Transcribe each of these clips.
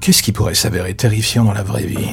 Qu'est-ce qui pourrait s'avérer terrifiant dans la vraie vie?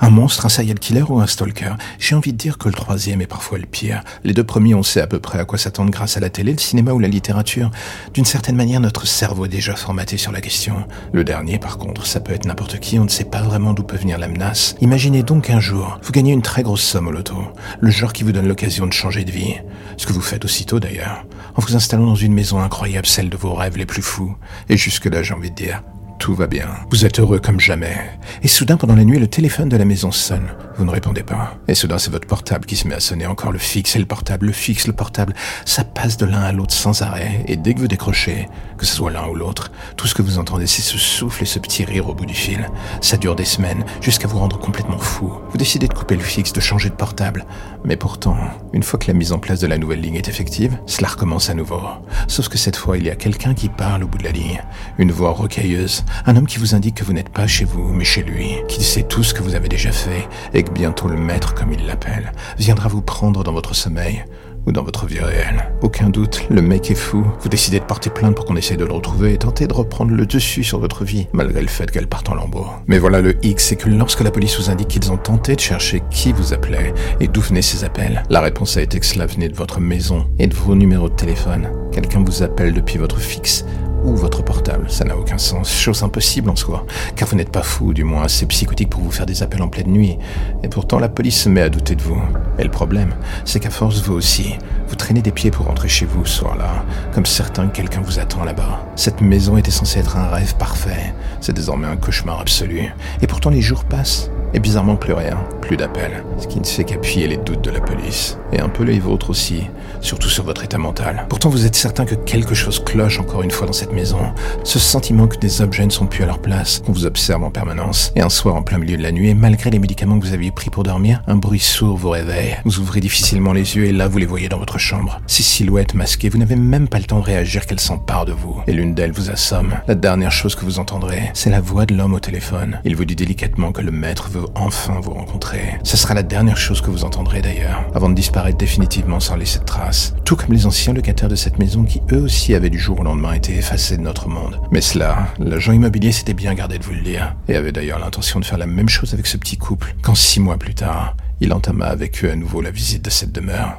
Un monstre, un serial killer ou un stalker? J'ai envie de dire que le troisième est parfois le pire. Les deux premiers, on sait à peu près à quoi s'attendre grâce à la télé, le cinéma ou la littérature. D'une certaine manière, notre cerveau est déjà formaté sur la question. Le dernier, par contre, ça peut être n'importe qui, on ne sait pas vraiment d'où peut venir la menace. Imaginez donc un jour, vous gagnez une très grosse somme au loto. Le genre qui vous donne l'occasion de changer de vie. Ce que vous faites aussitôt d'ailleurs. En vous installant dans une maison incroyable, celle de vos rêves les plus fous. Et jusque-là, j'ai envie de dire, tout va bien. Vous êtes heureux comme jamais. Et soudain, pendant la nuit, le téléphone de la maison sonne. Vous ne répondez pas. Et soudain, c'est votre portable qui se met à sonner. Encore le fixe et le portable, le fixe, le portable. Ça passe de l'un à l'autre sans arrêt. Et dès que vous décrochez, que ce soit l'un ou l'autre, tout ce que vous entendez, c'est ce souffle et ce petit rire au bout du fil. Ça dure des semaines, jusqu'à vous rendre complètement fou. Vous décidez de couper le fixe, de changer de portable. Mais pourtant, une fois que la mise en place de la nouvelle ligne est effective, cela recommence à nouveau. Sauf que cette fois, il y a quelqu'un qui parle au bout de la ligne. Une voix rocailleuse, un homme qui vous indique que vous n'êtes pas chez vous, mais chez lui, qu'il sait tout ce que vous avez déjà fait, et que bientôt le maître, comme il l'appelle, viendra vous prendre dans votre sommeil ou dans votre vie réelle. Aucun doute, le mec est fou. Vous décidez de porter plainte pour qu'on essaye de le retrouver et tenter de reprendre le dessus sur votre vie, malgré le fait qu'elle parte en lambeaux. Mais voilà le X, c'est que lorsque la police vous indique qu'ils ont tenté de chercher qui vous appelait et d'où venaient ces appels, la réponse a été que cela venait de votre maison et de vos numéros de téléphone. Quelqu'un vous appelle depuis votre fixe ou votre portable. Ça n'a aucun sens. Chose impossible en soi. Car vous n'êtes pas fou, du moins assez psychotique pour vous faire des appels en pleine nuit. Et pourtant, la police se met à douter de vous. Et le problème, c'est qu'à force, vous aussi, vous traînez des pieds pour rentrer chez vous ce soir-là. Comme certain que quelqu'un vous attend là-bas. Cette maison était censée être un rêve parfait. C'est désormais un cauchemar absolu. Et pourtant, les jours passent. Et bizarrement, plus rien, plus d'appels, ce qui ne fait qu'appuyer les doutes de la police. Et un peu les vôtres aussi, surtout sur votre état mental. Pourtant, vous êtes certain que quelque chose cloche encore une fois dans cette maison. Ce sentiment que des objets ne sont plus à leur place, qu'on vous observe en permanence. Et un soir en plein milieu de la nuit, et malgré les médicaments que vous aviez pris pour dormir, un bruit sourd vous réveille. Vous ouvrez difficilement les yeux et là, vous les voyez dans votre chambre. Ces silhouettes masquées, vous n'avez même pas le temps de réagir qu'elles s'emparent de vous. Et l'une d'elles vous assomme. La dernière chose que vous entendrez, c'est la voix de l'homme au téléphone. Il vous dit délicatement que le maître enfin vous rencontrer. Ce sera la dernière chose que vous entendrez d'ailleurs, avant de disparaître définitivement sans laisser de traces. Tout comme les anciens locataires de cette maison qui eux aussi avaient du jour au lendemain été effacés de notre monde. Mais cela, l'agent immobilier s'était bien gardé de vous le dire, et avait d'ailleurs l'intention de faire la même chose avec ce petit couple, quand six mois plus tard, il entama avec eux à nouveau la visite de cette demeure.